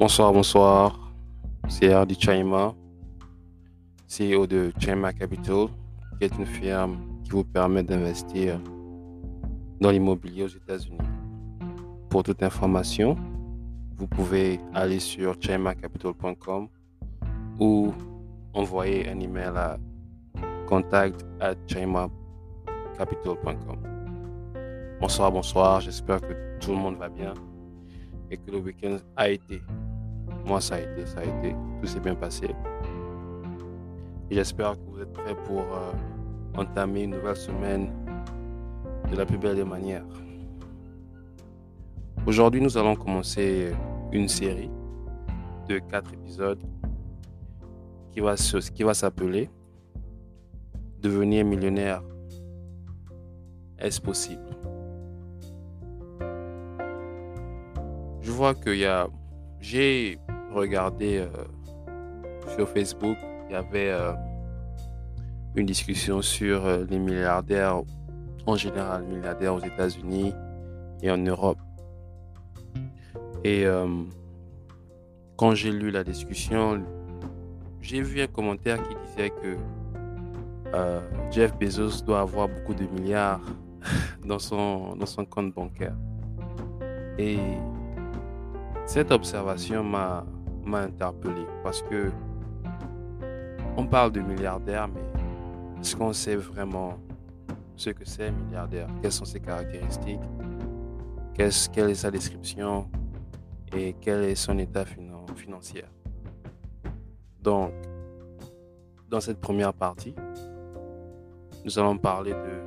Bonsoir, bonsoir. C'est Hardy Chaima, CEO de Chaima Capital, qui est une firme qui vous permet d'investir dans l'immobilier aux États-Unis. Pour toute information, vous pouvez aller sur chaimacapital.com ou envoyer un email à contact at. Bonsoir, bonsoir. J'espère que tout le monde va bien et que le week-end a été. Moi, ça a été, ça a été. Tout s'est bien passé. J'espère que vous êtes prêts pour euh, entamer une nouvelle semaine de la plus belle des manières. Aujourd'hui, nous allons commencer une série de quatre épisodes qui va, qui va s'appeler Devenir millionnaire. Est-ce possible? Je vois qu'il y a... J'ai regardé euh, sur Facebook, il y avait euh, une discussion sur euh, les milliardaires, en général milliardaires aux États-Unis et en Europe. Et quand j'ai lu la discussion, j'ai vu un commentaire qui disait que Jeff Bezos doit avoir beaucoup de milliards dans son, dans son compte bancaire. Et cette observation m'a interpellé parce que on parle de milliardaire, mais est-ce qu'on sait vraiment ce que c'est milliardaire? Quelles sont ses caractéristiques? Qu'est-ce, Quelle est sa description? Et quel est son état financier? Donc, dans cette première partie, nous allons parler de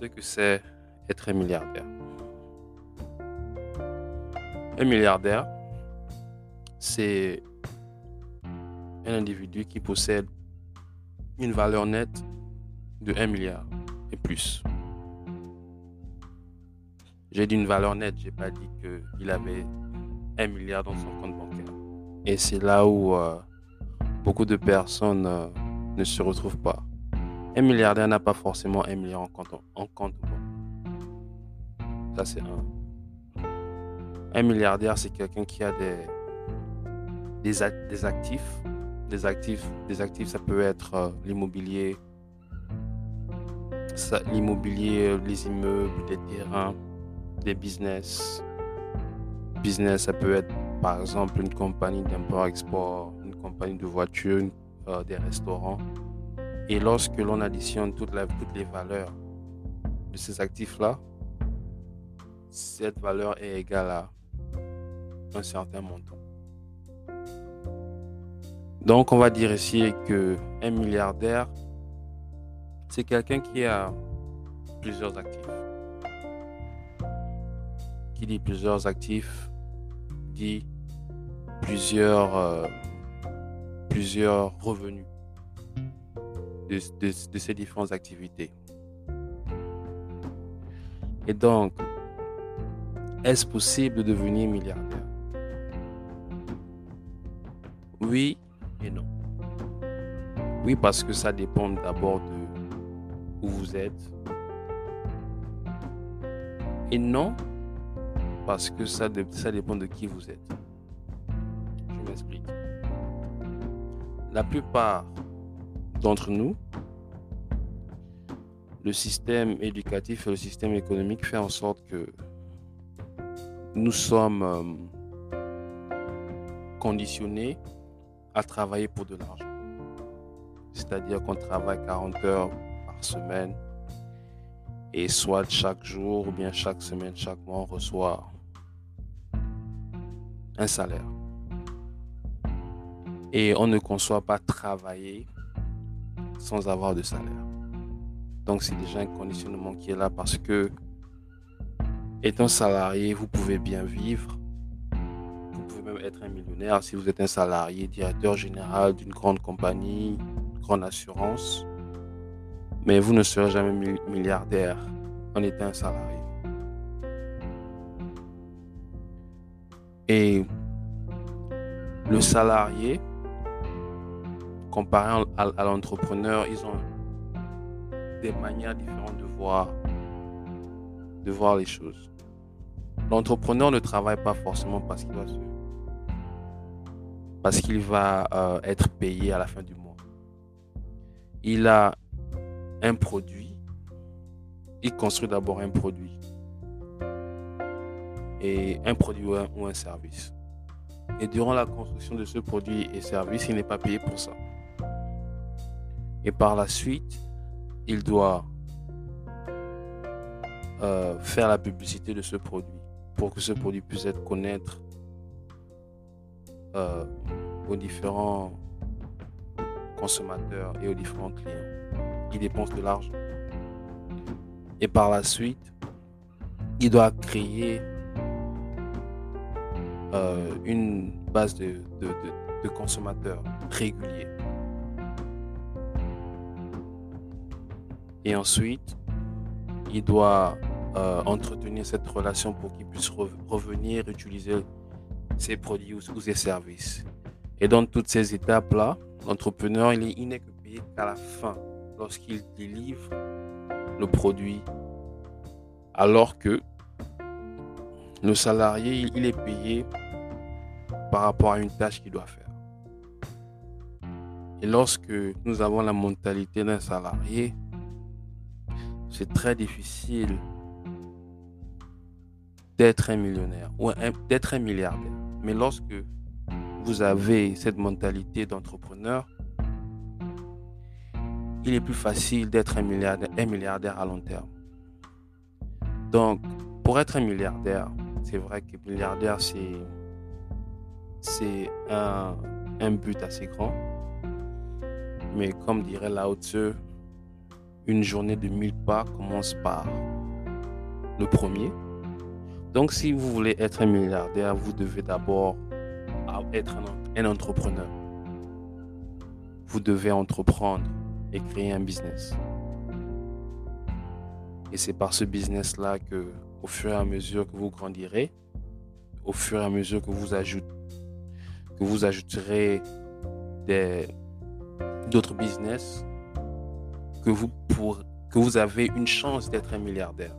ce que c'est être un milliardaire. Un milliardaire, c'est un individu qui possède une valeur nette de 1 milliard et plus. J'ai dit une valeur nette, j'ai pas dit qu'il avait 1 milliard dans son compte bancaire. Et c'est là où euh, beaucoup de personnes euh, ne se retrouvent pas. Un milliardaire n'a pas forcément 1 milliard en compte, en compte Ça, c'est un. Un milliardaire, c'est quelqu'un qui a des, des, actifs. Des actifs, des actifs, ça peut être euh, l'immobilier, l'immobilier, les immeubles, des terrains, des business. Business, ça peut être par exemple une compagnie d'import-export, une compagnie de voitures, euh, des restaurants. Et lorsque l'on additionne toutes les valeurs de ces actifs-là, cette valeur est égale à un certain montant. Donc on va dire ici que un milliardaire, c'est quelqu'un qui a plusieurs actifs. Qui dit plusieurs actifs dit plusieurs, euh, plusieurs revenus de, de ces différentes activités. Et donc, est-ce possible de devenir milliardaire? Oui et non. Oui, parce que ça dépend d'abord de où vous êtes. Et non, parce que ça, ça dépend de qui vous êtes. Je m'explique. La plupart d'entre nous, le système éducatif et le système économique fait en sorte que nous sommes euh, conditionnés à travailler pour de l'argent. C'est-à-dire qu'on travaille 40 heures par semaine et soit chaque jour ou bien chaque semaine, chaque mois, on reçoit un salaire. Et on ne conçoit pas travailler sans avoir de salaire. Donc c'est déjà un conditionnement qui est là parce que étant salarié, vous pouvez bien vivre être un millionnaire si vous êtes un salarié, directeur général d'une grande compagnie, grande assurance. Mais vous ne serez jamais milliardaire en étant un salarié. Et le salarié, comparé à, l'entrepreneur, ils ont des manières différentes de voir, de voir les choses. l'entrepreneur ne travaille pas forcément parce qu'il va parce qu'il va euh, être payé à la fin du mois. Il a un produit, il construit d'abord un produit et un produit ou un service. Et durant la construction de ce produit et service, il n'est pas payé pour ça. Et par la suite, il doit euh, faire la publicité de ce produit pour que ce produit puisse être connaître euh, aux différents consommateurs et aux différents clients. Il dépense de l'argent. Et par la suite, il doit créer euh, une base de, consommateurs réguliers. Et ensuite, il doit euh, entretenir cette relation pour qu'il puisse revenir utiliser ses produits ou, ses services. Et dans toutes ces étapes-là, l'entrepreneur, il n'est que payé qu'à la fin, lorsqu'il délivre le produit, alors que le salarié, il est payé par rapport à une tâche qu'il doit faire. Et lorsque nous avons la mentalité d'un salarié, c'est très difficile d'être un millionnaire ou d'être un milliardaire. Mais lorsque vous avez cette mentalité d'entrepreneur, il est plus facile d'être un milliardaire, à long terme. Donc, pour être un milliardaire, c'est vrai que milliardaire, c'est, un, but assez grand. Mais comme dirait Lao Tzu, une journée de 1000 pas commence par le premier. Donc si vous voulez être un milliardaire, vous devez d'abord être un, entrepreneur. Vous devez entreprendre et créer un business. Et c'est par ce business-là que, au fur et à mesure que vous grandirez, au fur et à mesure que vous, que vous ajouterez d'autres business, que vous, que vous avez une chance d'être un milliardaire.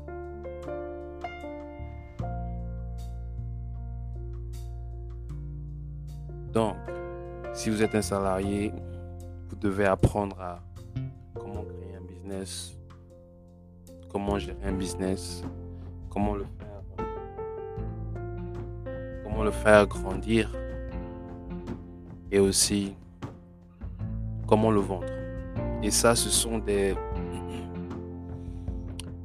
Si vous êtes un salarié, vous devez apprendre à comment créer un business, comment gérer un business, comment le faire, comment le faire grandir et aussi comment le vendre. Et ça, ce sont des,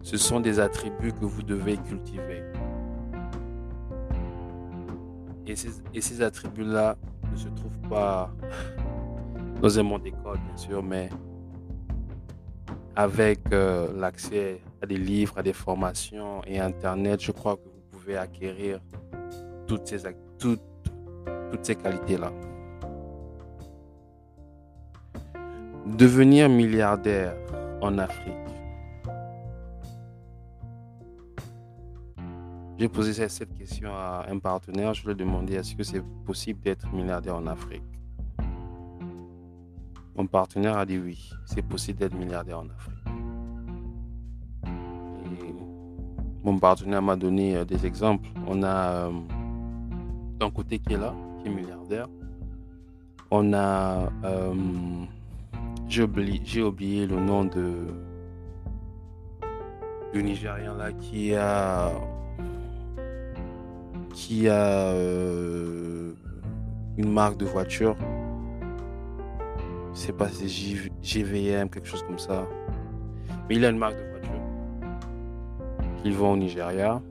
ce sont des attributs que vous devez cultiver. Et ces, et ces attributs-là ne se trouvent pas dans un monde d'école, bien sûr, mais avec euh, l'accès à des livres, à des formations et Internet, je crois que vous pouvez acquérir toutes ces, toutes, toutes ces qualités-là. Devenir milliardaire en Afrique. J'ai posé cette question à un partenaire. Je lui ai demandé est-ce que c'est possible d'être milliardaire en Afrique? Mon partenaire a dit oui, c'est possible d'être milliardaire en Afrique. mon partenaire m'a donné euh, des exemples. On a euh, d'un côté qui est là, qui est milliardaire. On a euh, j'ai oublié, le nom de du Nigérien là qui a qui a euh, une marque de voiture. Je sais pas si c'est GVM, quelque chose comme ça. Mais il a une marque de voiture qu'il vend au Nigeria.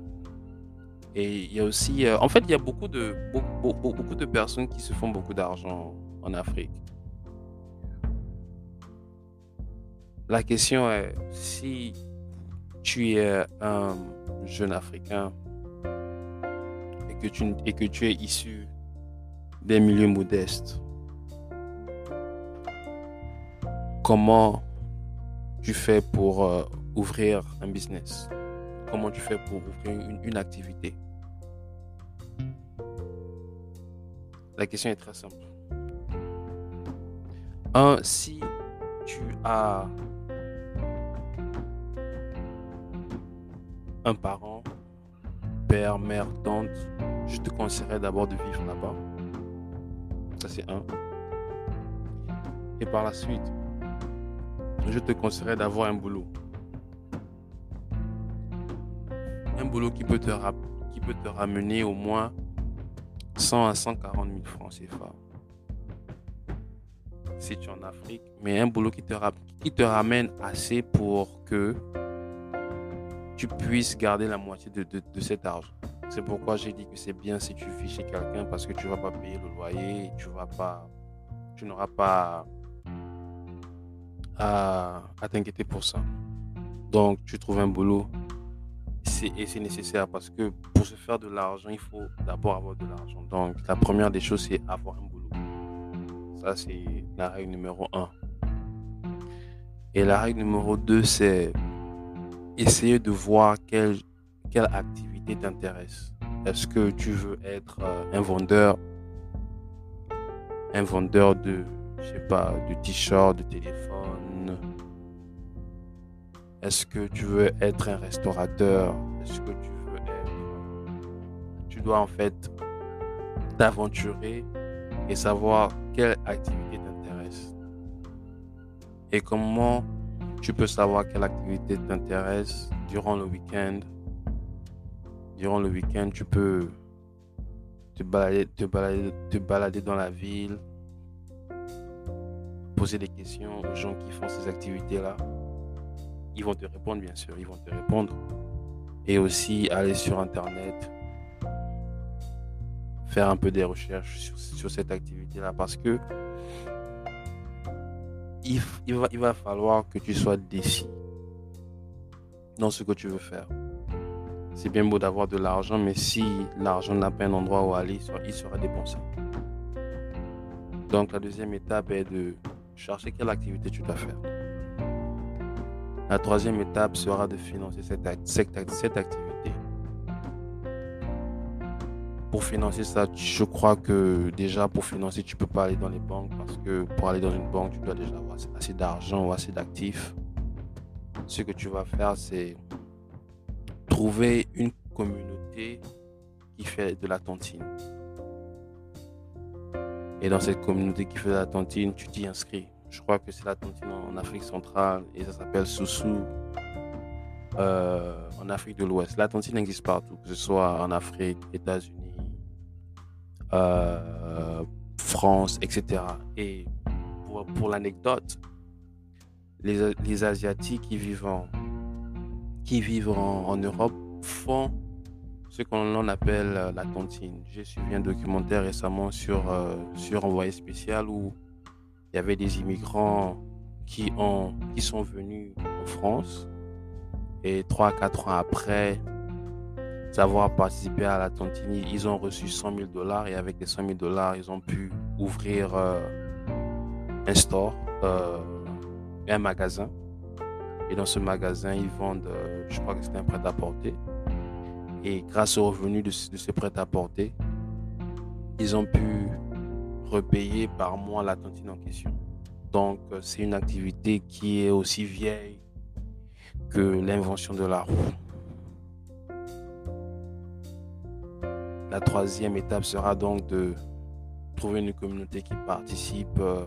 Et il y a aussi, euh, en fait, il y a beaucoup de, beaucoup, de personnes qui se font beaucoup d'argent en Afrique. La question est, si tu es un jeune Africain que tu, et que tu es issu des milieux modestes, comment tu fais pour euh, ouvrir un business? Comment tu fais pour ouvrir une, une activité? La question est très simple. Un, si tu as un parent père, mère, tante, je te conseillerais d'abord de vivre là-bas. Ça, c'est un. Et par la suite, je te conseillerais d'avoir un boulot. Un boulot qui peut te, ramener au moins 100 à 140 000 francs CFA. Si tu es en Afrique, mais un boulot qui te ramène assez pour que tu puisses garder la moitié de, cet argent. C'est pourquoi j'ai dit que c'est bien si tu vis chez quelqu'un parce que tu vas pas payer le loyer, tu vas pas, tu n'auras pas à, t'inquiéter pour ça. Donc, tu trouves un boulot et c'est nécessaire parce que pour se faire de l'argent, il faut d'abord avoir de l'argent. Donc, la première des choses, c'est avoir un boulot. Ça, c'est la règle numéro un. Et la règle numéro deux, c'est essayer de voir quelle, quelle activité t'intéresse. Est-ce que tu veux être euh, un vendeur, un vendeur de, je sais pas, de t-shirts, de téléphone Est-ce que tu veux être un restaurateur? Est-ce que tu veux être... Tu dois en fait t'aventurer et savoir quelle activité t'intéresse. Et comment tu peux savoir quelle activité t'intéresse durant le week-end. Durant le week-end, tu peux te balader, te, balader, te balader dans la ville, poser des questions aux gens qui font ces activités-là. Ils vont te répondre, bien sûr, ils vont te répondre. Et aussi aller sur Internet, faire un peu des recherches sur, sur cette activité-là parce que il, va, falloir que tu sois décis dans ce que tu veux faire. C'est bien beau d'avoir de l'argent, mais si l'argent n'a pas un endroit où aller, il sera dépensé. Donc la deuxième étape est de chercher quelle activité tu dois faire. La troisième étape sera de financer cette activité pour financer ça, je crois que déjà pour financer, tu peux pas aller dans les banques parce que pour aller dans une banque, tu dois déjà avoir assez d'argent ou assez d'actifs. Ce que tu vas faire, c'est trouver une communauté qui fait de la tontine. Et dans cette communauté qui fait de la tontine, tu t'y inscris. Je crois que c'est la tontine en Afrique centrale et ça s'appelle Soussou euh, en Afrique de l'Ouest. La tontine existe partout, que ce soit en Afrique, États-Unis, euh, France, etc. Et pour, l'anecdote, les, les, Asiatiques qui vivent en, qui vivent en, Europe font ce qu'on appelle euh, la tontine. J'ai suivi un documentaire récemment sur, euh, sur Envoyé spécial où il y avait des immigrants qui, ont, qui sont venus en France et 3-4 ans après, avoir participé à la tontine, ils ont reçu 100 000 dollars et avec les 100 000 dollars, ils ont pu ouvrir euh, un store, euh, un magasin. Et dans ce magasin, ils vendent, euh, je crois que c'était un prêt-à-porter. Et grâce aux revenus de, de ce prêt-à-porter, ils ont pu repayer par mois la tontine en question. Donc, c'est une activité qui est aussi vieille que l'invention de la roue. La troisième étape sera donc de trouver une communauté qui participe euh,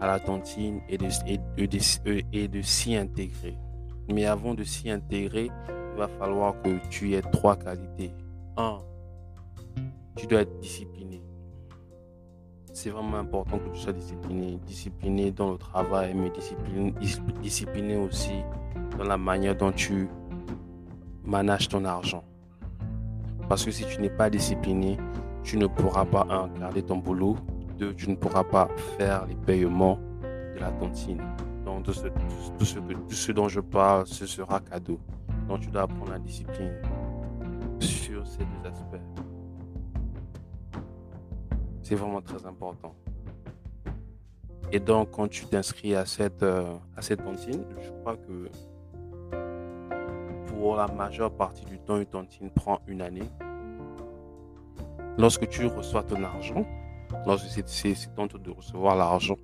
à la tontine et de, s'y intégrer. Mais avant de s'y intégrer, il va falloir que tu aies trois qualités. Un, tu dois être discipliné. C'est vraiment important que tu sois discipliné. Discipliné dans le travail, mais discipliné, discipliné aussi dans la manière dont tu manages ton argent. Parce que si tu n'es pas discipliné, tu ne pourras pas, un, garder ton boulot, deux, tu ne pourras pas faire les paiements de la tontine. Donc, tout ce, dont je parle, ce sera cadeau. Donc, tu dois apprendre la discipline sur ces deux aspects. C'est vraiment très important. Et donc, quand tu t'inscris à cette, euh, à cette tontine, je crois que pour la majeure partie du temps, une tontine prend une année. Lorsque tu reçois ton argent, lorsque c'est ton tour de recevoir l'argent,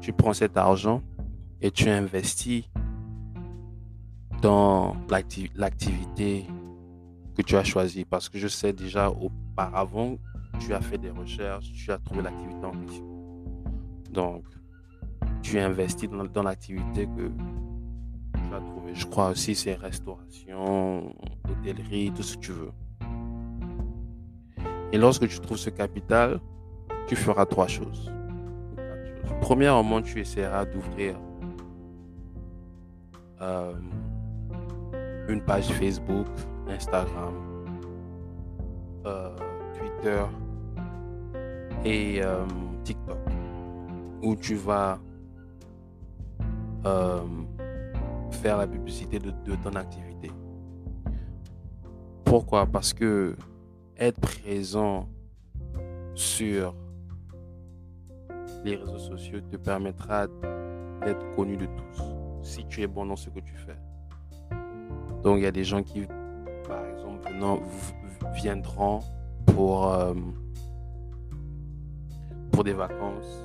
tu prends cet argent et tu investis dans l'activité que tu as choisi parce que je sais déjà auparavant, tu as fait des recherches, tu as trouvé l'activité en question. Donc, tu investis dans, dans l'activité que trouvé. Je crois aussi c'est restauration, hôtellerie, tout ce que tu veux. Et lorsque tu trouves ce capital, tu feras trois choses. Premièrement, tu essaieras d'ouvrir euh, une page Facebook, Instagram, euh, Twitter et euh, TikTok où tu vas faire la publicité de, ton activité. Pourquoi? Parce que être présent sur les réseaux sociaux te permettra d'être connu de tous si tu es bon dans ce que tu fais. Donc il y a des gens qui, par exemple, viendront euh, pour des vacances.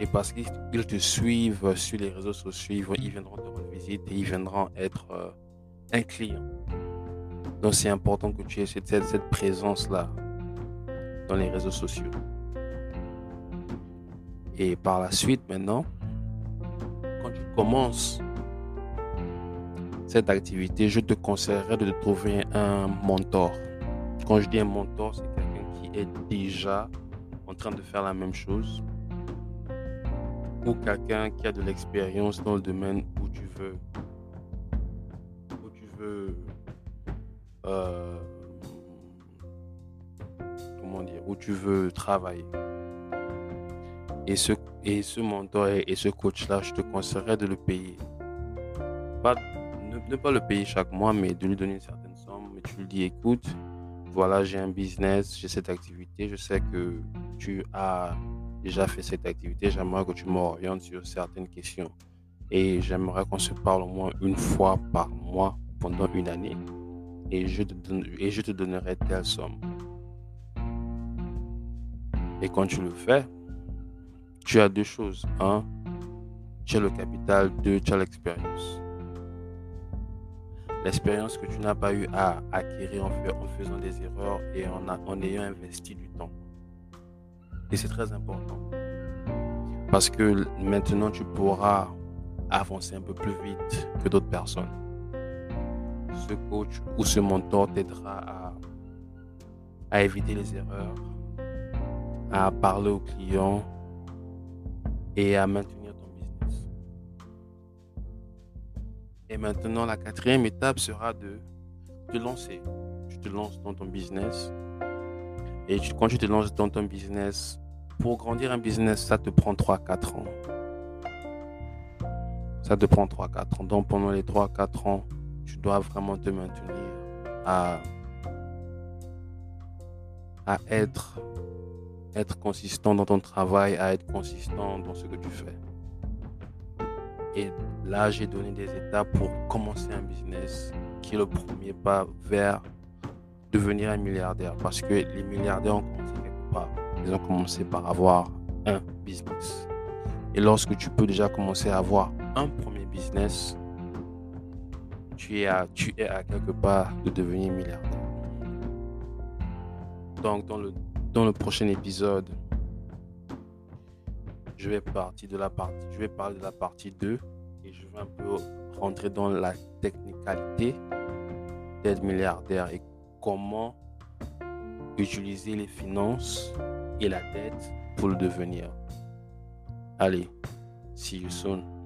Et parce qu'ils te suivent sur les réseaux sociaux, ils, viendront te rendre visite et ils viendront être euh, un client. Donc c'est important que tu aies cette, cette présence-là dans les réseaux sociaux. Et par la suite, maintenant, quand tu commences cette activité, je te conseillerais de trouver un mentor. Quand je dis un mentor, c'est quelqu'un qui est déjà en train de faire la même chose ou quelqu'un qui a de l'expérience dans le domaine où tu veux où tu veux euh, comment dire où tu veux travailler et ce et ce mentor et, ce coach là je te conseillerais de le payer pas ne, pas le payer chaque mois, mais de lui donner une certaine somme. Mais tu lui dis, écoute, voilà, j'ai un business, j'ai cette activité, je sais que tu as déjà fait cette activité, j'aimerais que tu m'orientes sur certaines questions. Et j'aimerais qu'on se parle au moins une fois par mois pendant une année. Et je te, et je te donnerai telle somme. Et quand tu le fais, tu as deux choses. Un, tu as le capital. Deux, tu as l'expérience l'expérience que tu n'as pas eu à acquérir en, faisant des erreurs et en, ayant investi du temps. Et c'est très important. Parce que maintenant, tu pourras avancer un peu plus vite que d'autres personnes. Ce coach ou ce mentor t'aidera à, à éviter les erreurs, à parler aux clients et à maintenir Et maintenant, la quatrième étape sera de te lancer. Tu te lances dans ton business. Et quand tu te lances dans ton business, pour grandir un business, ça te prend 3-4 ans. Ça te prend 3-4 ans. Donc pendant les 3-4 ans, tu dois vraiment te maintenir à, à être, être consistant dans ton travail, à être consistant dans ce que tu fais. Et là, j'ai donné des étapes pour commencer un business qui est le premier pas vers devenir un milliardaire. Parce que les milliardaires ont commencé quelque part. Ils ont commencé par avoir un business. Et lorsque tu peux déjà commencer à avoir un premier business, tu es à, tu à quelque part de devenir milliardaire. Donc, dans le, prochain épisode, je vais je vais parler de la partie 2 et je vais un peu rentrer dans la technicalité d'être milliardaire comment utiliser les finances et la dette pour le devenir. Allez, see you soon.